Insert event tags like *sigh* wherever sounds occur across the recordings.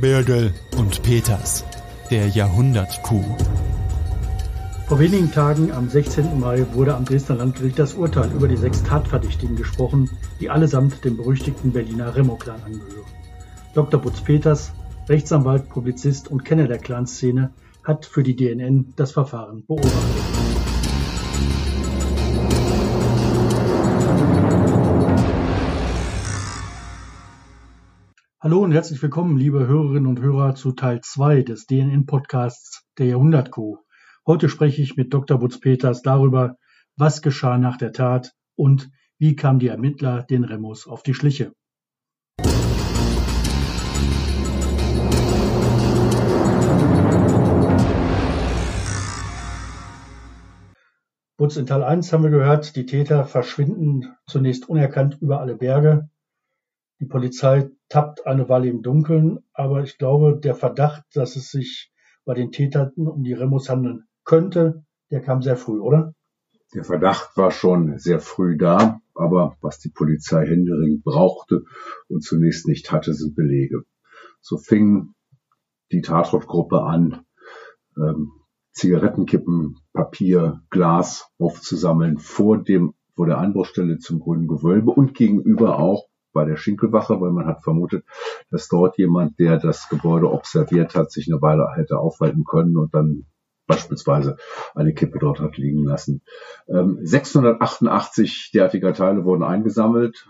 Birgel und Peters, der Jahrhundertkuh. Vor wenigen Tagen, am 16. Mai, wurde am Dresdner Landgericht das Urteil über die sechs Tatverdächtigen gesprochen, die allesamt dem berüchtigten Berliner Remo-Clan angehören. Dr. Butz Peters, Rechtsanwalt, Publizist und Kenner der Clanszene, hat für die DNN das Verfahren beobachtet. Hallo und herzlich willkommen, liebe Hörerinnen und Hörer, zu Teil 2 des DNN-Podcasts der Jahrhundertkuh. Heute spreche ich mit Dr. Butz Peters darüber, was geschah nach der Tat und wie kamen die Ermittler den Remus auf die Schliche. Butz, in Teil 1 haben wir gehört, die Täter verschwinden zunächst unerkannt über alle Berge. Die Polizei tappt eine Weile im Dunkeln, aber ich glaube, der Verdacht, dass es sich bei den Tätern um die Remus handeln könnte, der kam sehr früh, oder? Der Verdacht war schon sehr früh da, aber was die Polizei händeringend brauchte und zunächst nicht hatte, sind Belege. So fing die Tatortgruppe an, ähm, Zigarettenkippen, Papier, Glas aufzusammeln vor dem vor der Anbruchstelle zum grünen Gewölbe und gegenüber auch bei der Schinkelwache, weil man hat vermutet, dass dort jemand, der das Gebäude observiert hat, sich eine Weile hätte aufhalten können und dann beispielsweise eine Kippe dort hat liegen lassen. Ähm, 688 derartiger Teile wurden eingesammelt,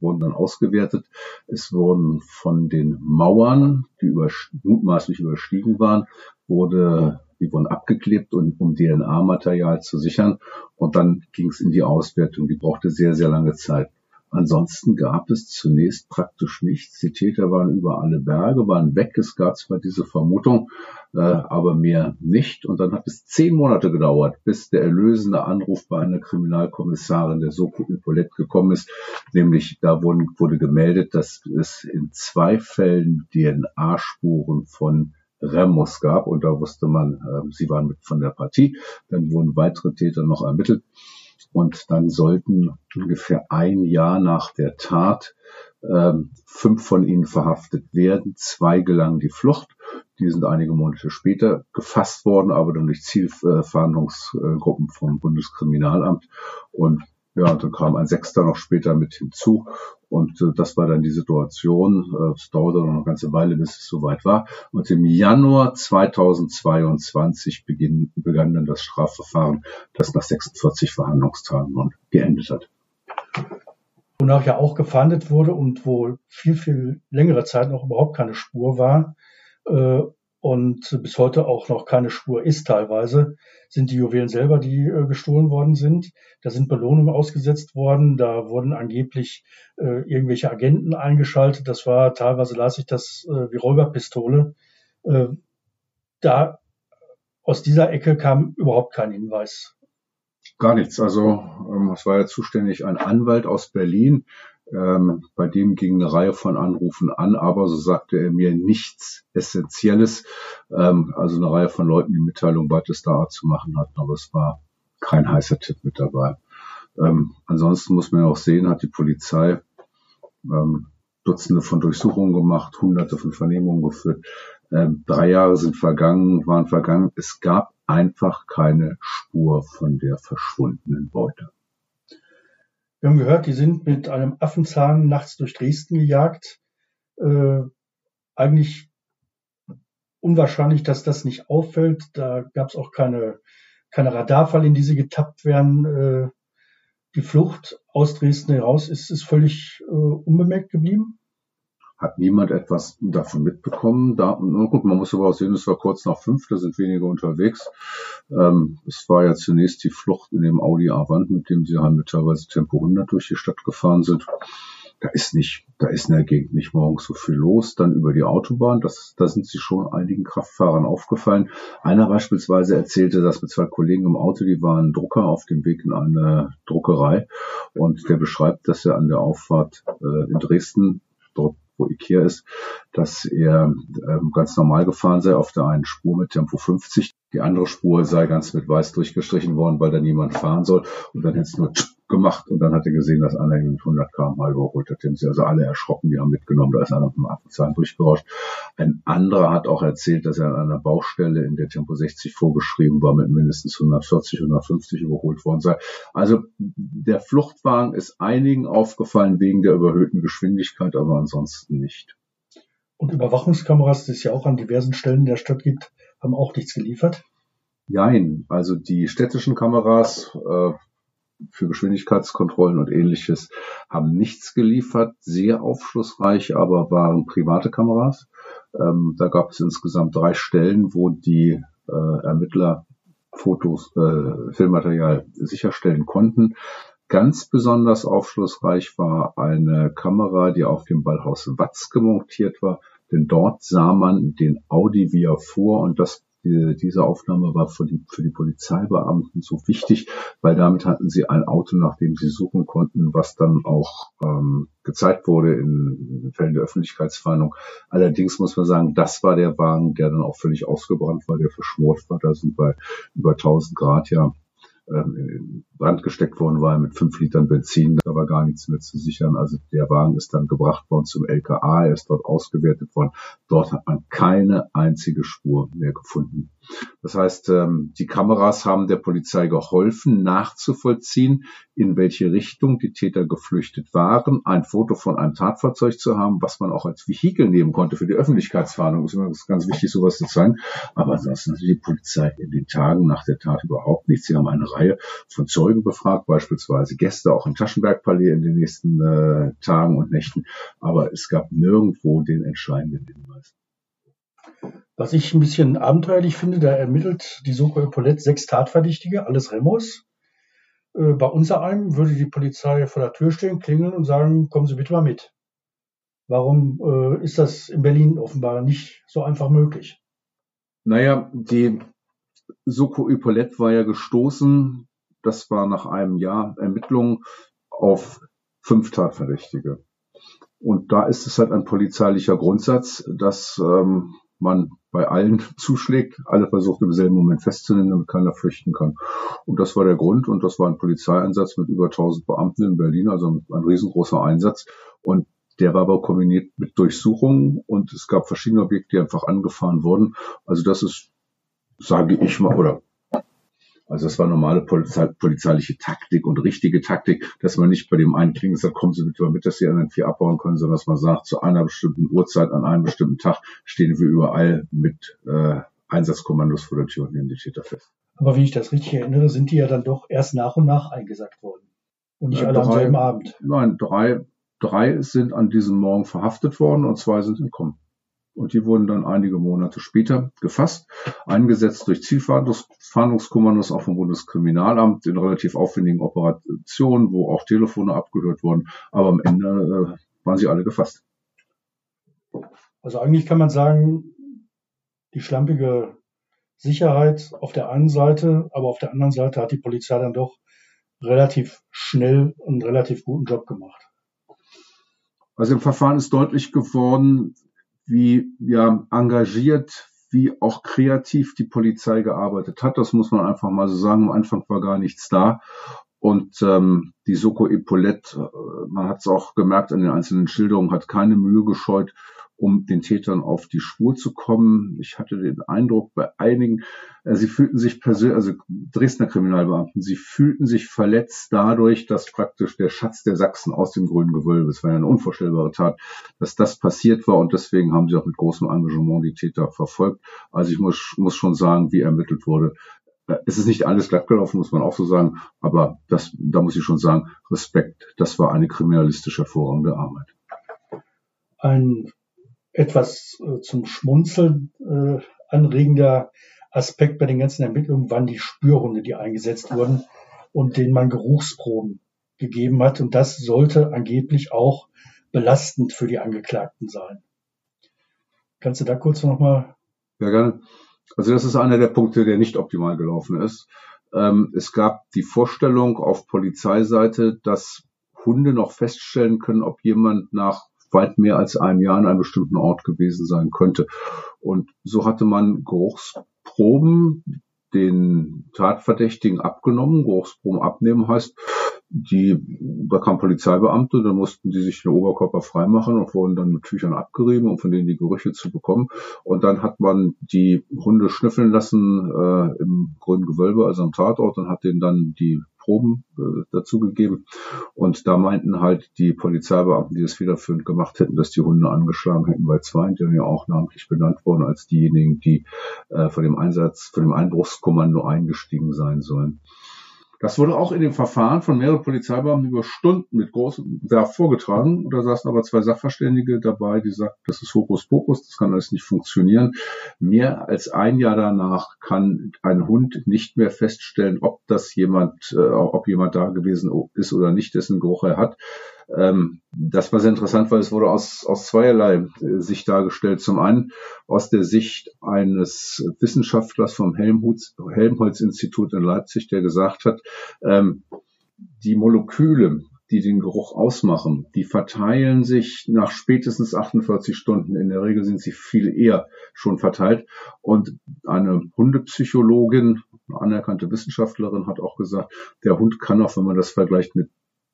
wurden dann ausgewertet. Es wurden von den Mauern, die über, mutmaßlich überstiegen waren, wurde, die wurden abgeklebt, und, um DNA-Material zu sichern. Und dann ging es in die Auswertung. Die brauchte sehr, sehr lange Zeit. Ansonsten gab es zunächst praktisch nichts. Die Täter waren über alle Berge, waren weg. Es gab zwar diese Vermutung, äh, aber mehr nicht. Und dann hat es zehn Monate gedauert, bis der erlösende Anruf bei einer Kriminalkommissarin der Soko Paulette gekommen ist. Nämlich da wurden, wurde gemeldet, dass es in zwei Fällen DNA-Spuren von Remus gab. Und da wusste man, äh, sie waren mit von der Partie. Dann wurden weitere Täter noch ermittelt. Und dann sollten ungefähr ein Jahr nach der Tat ähm, fünf von ihnen verhaftet werden. Zwei gelangen die Flucht. Die sind einige Monate später gefasst worden, aber dann durch Zielfahndungsgruppen vom Bundeskriminalamt. Und ja, dann kam ein Sechster noch später mit hinzu. Und äh, das war dann die Situation. Äh, es dauerte noch eine ganze Weile, bis es soweit war. Und im Januar 2022 beginn, begann dann das Strafverfahren, das nach 46 Verhandlungstagen geendet hat. Wonach ja auch gefahndet wurde und wo viel, viel längere Zeit noch überhaupt keine Spur war. Äh, und bis heute auch noch keine Spur ist teilweise, sind die Juwelen selber, die äh, gestohlen worden sind. Da sind Belohnungen ausgesetzt worden, da wurden angeblich äh, irgendwelche Agenten eingeschaltet. Das war teilweise las ich das äh, wie Räuberpistole. Äh, da aus dieser Ecke kam überhaupt kein Hinweis. Gar nichts. Also ähm, es war ja zuständig ein Anwalt aus Berlin, ähm, bei dem ging eine Reihe von Anrufen an, aber so sagte er mir nichts Essentielles. Ähm, also eine Reihe von Leuten, die Mitteilung Batista zu machen hatten, aber es war kein heißer Tipp mit dabei. Ähm, ansonsten muss man auch sehen, hat die Polizei ähm, Dutzende von Durchsuchungen gemacht, hunderte von Vernehmungen geführt. Ähm, drei Jahre sind vergangen, waren vergangen. Es gab einfach keine Spur von der verschwundenen Beute. Wir haben gehört, die sind mit einem Affenzahn nachts durch Dresden gejagt. Äh, eigentlich unwahrscheinlich, dass das nicht auffällt. Da gab es auch keine, keine Radarfall, in die sie getappt werden. Äh, die Flucht aus Dresden heraus ist, ist völlig äh, unbemerkt geblieben hat niemand etwas davon mitbekommen. Da, gut, man muss aber auch sehen, es war kurz nach fünf, da sind wenige unterwegs. Ähm, es war ja zunächst die Flucht in dem Audi Avant, mit dem sie halt mit teilweise Tempo 100 durch die Stadt gefahren sind. Da ist nicht, da ist in der Gegend nicht morgens so viel los. Dann über die Autobahn, das, da sind sie schon einigen Kraftfahrern aufgefallen. Einer beispielsweise erzählte, dass mit zwei Kollegen im Auto, die waren Drucker auf dem Weg in eine Druckerei und der beschreibt, dass er an der Auffahrt äh, in Dresden dort wo Ikea ist, dass er ähm, ganz normal gefahren sei auf der einen Spur mit Tempo 50. Die andere Spur sei ganz mit weiß durchgestrichen worden, weil da niemand fahren soll. Und dann hätte es nur gemacht und dann hat er gesehen, dass einer ihn mit 100 km überholt hat. Die haben sie also alle erschrocken, die haben mitgenommen, da ist einer vom Affenzahn durchgerauscht. Ein anderer hat auch erzählt, dass er an einer Baustelle, in der Tempo 60 vorgeschrieben war, mit mindestens 140, 150 überholt worden sei. Also der Fluchtwagen ist einigen aufgefallen wegen der überhöhten Geschwindigkeit, aber ansonsten nicht. Und Überwachungskameras, die es ja auch an diversen Stellen der Stadt gibt, haben auch nichts geliefert? Jein, also die städtischen Kameras äh, für Geschwindigkeitskontrollen und ähnliches haben nichts geliefert, sehr aufschlussreich, aber waren private Kameras. Ähm, da gab es insgesamt drei Stellen, wo die äh, Ermittler Fotos, äh, Filmmaterial sicherstellen konnten. Ganz besonders aufschlussreich war eine Kamera, die auf dem Ballhaus Watz gemontiert war, denn dort sah man den Audi, wie er fuhr und das die, diese Aufnahme war für die, für die Polizeibeamten so wichtig, weil damit hatten sie ein Auto, nach dem sie suchen konnten, was dann auch ähm, gezeigt wurde in Fällen der Öffentlichkeitsfahndung. Allerdings muss man sagen, das war der Wagen, der dann auch völlig ausgebrannt war, der verschmort war. Da sind bei über 1000 Grad ja ähm, in Brand gesteckt worden war mit fünf Litern Benzin. Da war gar nichts mehr zu sichern. Also der Wagen ist dann gebracht worden zum LKA. Er ist dort ausgewertet worden. Dort hat man keine einzige Spur mehr gefunden. Das heißt, ähm, die Kameras haben der Polizei geholfen, nachzuvollziehen, in welche Richtung die Täter geflüchtet waren, ein Foto von einem Tatfahrzeug zu haben, was man auch als Vehikel nehmen konnte für die Öffentlichkeitsfahndung. Das ist immer ganz wichtig, sowas zu zeigen. Aber ansonsten hat die Polizei in den Tagen nach der Tat überhaupt nichts. Sie haben eine Reihe von Zeugen befragt, beispielsweise Gäste auch im Taschenbergpalais in den nächsten äh, Tagen und Nächten. Aber es gab nirgendwo den entscheidenden Hinweis. Was ich ein bisschen abenteuerlich finde, da ermittelt die Soko Epaulette sechs Tatverdächtige, alles Remos. Äh, bei unser einem würde die Polizei vor der Tür stehen, klingeln und sagen, kommen Sie bitte mal mit. Warum äh, ist das in Berlin offenbar nicht so einfach möglich? Naja, die Soko Epaulette war ja gestoßen, das war nach einem Jahr Ermittlungen auf fünf Tatverdächtige. Und da ist es halt ein polizeilicher Grundsatz, dass ähm, man bei allen zuschlägt, alle versucht im selben Moment festzunehmen, damit keiner flüchten kann. Und das war der Grund und das war ein Polizeieinsatz mit über 1000 Beamten in Berlin, also ein riesengroßer Einsatz. Und der war aber kombiniert mit Durchsuchungen und es gab verschiedene Objekte, die einfach angefahren wurden. Also das ist, sage ich mal, oder also das war normale Polizei, polizeiliche Taktik und richtige Taktik, dass man nicht bei dem einen klingelt sagt, kommen Sie bitte mal mit, dass die anderen vier abbauen können, sondern dass man sagt, zu einer bestimmten Uhrzeit, an einem bestimmten Tag stehen wir überall mit äh, Einsatzkommandos vor der Tür und nehmen die Täter fest. Aber wie ich das richtig erinnere, sind die ja dann doch erst nach und nach eingesackt worden. Und nicht äh, alle drei, am selben Abend. Nein, drei, drei sind an diesem Morgen verhaftet worden und zwei sind entkommen und die wurden dann einige Monate später gefasst, eingesetzt durch Zielfahndungskommandos auch vom Bundeskriminalamt in relativ aufwendigen Operationen, wo auch Telefone abgehört wurden, aber am Ende äh, waren sie alle gefasst. Also eigentlich kann man sagen, die schlampige Sicherheit auf der einen Seite, aber auf der anderen Seite hat die Polizei dann doch relativ schnell einen relativ guten Job gemacht. Also im Verfahren ist deutlich geworden, wie ja, engagiert, wie auch kreativ die Polizei gearbeitet hat. Das muss man einfach mal so sagen. Am Anfang war gar nichts da. Und ähm, die Soko Epaulette, äh, man hat es auch gemerkt an den einzelnen Schilderungen, hat keine Mühe gescheut, um den Tätern auf die Spur zu kommen. Ich hatte den Eindruck bei einigen, äh, sie fühlten sich persönlich, also Dresdner Kriminalbeamten, sie fühlten sich verletzt dadurch, dass praktisch der Schatz der Sachsen aus dem grünen Gewölbe, es war ja eine unvorstellbare Tat, dass das passiert war und deswegen haben sie auch mit großem Engagement die Täter verfolgt. Also ich muss, muss schon sagen, wie ermittelt wurde, äh, es ist nicht alles glatt gelaufen, muss man auch so sagen, aber das, da muss ich schon sagen, Respekt, das war eine kriminalistisch hervorragende Arbeit. Ein etwas äh, zum Schmunzeln äh, anregender Aspekt bei den ganzen Ermittlungen waren die Spürhunde, die eingesetzt wurden und denen man Geruchsproben gegeben hat. Und das sollte angeblich auch belastend für die Angeklagten sein. Kannst du da kurz nochmal? Ja, gerne. Also das ist einer der Punkte, der nicht optimal gelaufen ist. Ähm, es gab die Vorstellung auf Polizeiseite, dass Hunde noch feststellen können, ob jemand nach weit mehr als einem Jahr an einem bestimmten Ort gewesen sein könnte. Und so hatte man Geruchsproben den Tatverdächtigen abgenommen. Geruchsproben abnehmen heißt, die, da kamen Polizeibeamte, da mussten die sich den Oberkörper freimachen und wurden dann mit Tüchern abgerieben, um von denen die Gerüche zu bekommen. Und dann hat man die Hunde schnüffeln lassen äh, im grünen Gewölbe, also am Tatort, und hat denen dann die Proben äh, dazugegeben. Und da meinten halt die Polizeibeamten, die das federführend gemacht hätten, dass die Hunde angeschlagen hätten bei zwei, die dann ja auch namentlich benannt wurden als diejenigen, die äh, von dem Einsatz, von dem Einbruchskommando eingestiegen sein sollen. Das wurde auch in dem Verfahren von mehreren Polizeibeamten über Stunden mit großem Werf vorgetragen. Und da saßen aber zwei Sachverständige dabei, die sagten, das ist Hokuspokus, das kann alles nicht funktionieren. Mehr als ein Jahr danach kann ein Hund nicht mehr feststellen, ob das jemand, äh, ob jemand da gewesen ist oder nicht, dessen Geruch er hat. Ähm, das war sehr interessant, weil es wurde aus, aus zweierlei äh, Sicht dargestellt. Zum einen aus der Sicht eines Wissenschaftlers vom Helmholtz-Institut in Leipzig, der gesagt hat, ähm, die Moleküle, die den Geruch ausmachen, die verteilen sich nach spätestens 48 Stunden. In der Regel sind sie viel eher schon verteilt. Und eine Hundepsychologin, eine anerkannte Wissenschaftlerin, hat auch gesagt, der Hund kann auch, wenn man das vergleicht mit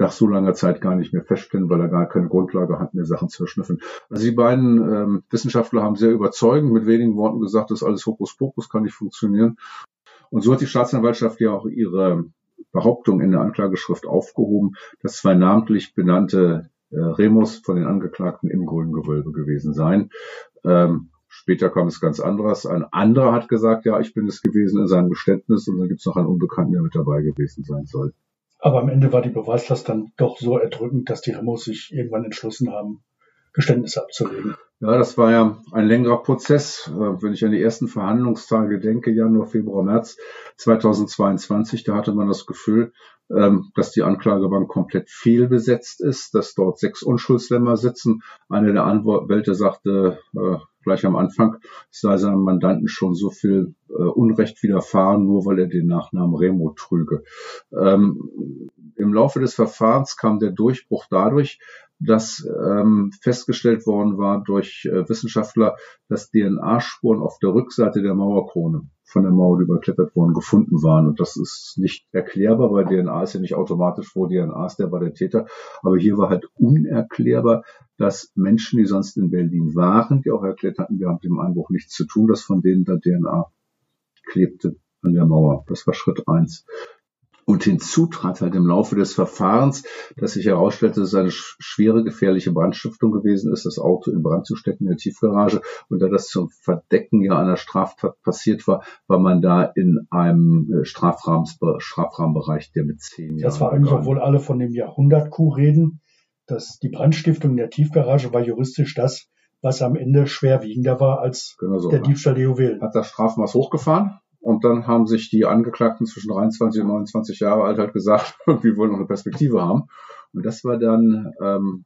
nach so langer Zeit gar nicht mehr feststellen, weil er gar keine Grundlage hat, mehr Sachen zu erschnüffeln. Also die beiden ähm, Wissenschaftler haben sehr überzeugend mit wenigen Worten gesagt, das ist alles Hokuspokus, kann nicht funktionieren. Und so hat die Staatsanwaltschaft ja auch ihre Behauptung in der Anklageschrift aufgehoben, dass zwei namentlich benannte äh, Remus von den Angeklagten im grünen Gewölbe gewesen seien. Ähm, später kam es ganz anderes. Ein anderer hat gesagt, ja, ich bin es gewesen in seinem Geständnis und dann gibt es noch einen Unbekannten, der mit dabei gewesen sein soll. Aber am Ende war die Beweislast dann doch so erdrückend, dass die Remos sich irgendwann entschlossen haben, Geständnisse abzulegen. Ja, das war ja ein längerer Prozess. Äh, wenn ich an die ersten Verhandlungstage denke, Januar, Februar, März 2022, da hatte man das Gefühl, ähm, dass die Anklagebank komplett fehlbesetzt ist, dass dort sechs Unschuldslämmer sitzen. Eine der Anwälte sagte äh, gleich am Anfang, es sei seinem Mandanten schon so viel Unrecht widerfahren, nur weil er den Nachnamen Remo trüge. Ähm, Im Laufe des Verfahrens kam der Durchbruch dadurch, dass ähm, festgestellt worden war durch äh, Wissenschaftler, dass DNA-Spuren auf der Rückseite der Mauerkrone von der Mauer, die überklettert worden, gefunden waren. Und das ist nicht erklärbar, weil DNA ist ja nicht automatisch wo DNA ist, der war der Täter. Aber hier war halt unerklärbar, dass Menschen, die sonst in Berlin waren, die auch erklärt hatten, wir haben mit dem Einbruch nichts zu tun, dass von denen da DNA klebte an der Mauer. Das war Schritt eins. Und hinzu trat halt im Laufe des Verfahrens, dass sich herausstellte, dass es eine schwere gefährliche Brandstiftung gewesen ist, das Auto in Brand zu stecken in der Tiefgarage. Und da das zum Verdecken ja einer Straftat passiert war, war man da in einem äh, Strafrahmenbereich, der mit zehn Jahren. Das war eigentlich, obwohl alle von dem Jahrhundert-Coup reden, dass die Brandstiftung in der Tiefgarage war juristisch das, was am Ende schwerwiegender war als genau so, der Diebstahl der Juwelen. Hat das Strafmaß hochgefahren? Und dann haben sich die Angeklagten zwischen 23 und 29 Jahre alt halt gesagt, *laughs* wir wollen noch eine Perspektive haben. Und das war dann ähm,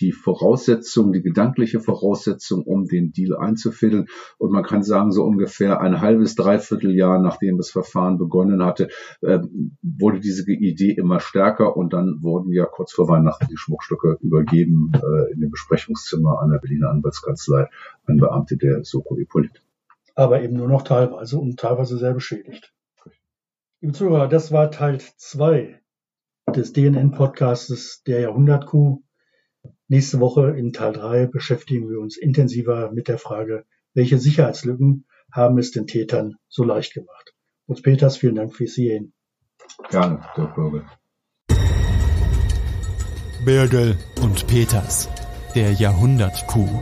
die Voraussetzung, die gedankliche Voraussetzung, um den Deal einzufädeln. Und man kann sagen, so ungefähr ein halbes, dreiviertel Jahr, nachdem das Verfahren begonnen hatte, äh, wurde diese Idee immer stärker und dann wurden ja kurz vor Weihnachten die Schmuckstücke übergeben äh, in dem Besprechungszimmer einer Berliner Anwaltskanzlei an Beamte der Soko Hippolyt aber eben nur noch teilweise und teilweise sehr beschädigt. Liebe Zuhörer, das war Teil 2 des DNN-Podcastes der Jahrhundertkuh. Nächste Woche in Teil 3 beschäftigen wir uns intensiver mit der Frage, welche Sicherheitslücken haben es den Tätern so leicht gemacht. Utz Peters, vielen Dank fürs Sehen. Gerne, Dirk Bürgel. Birgel und Peters, der Jahrhundertkuh.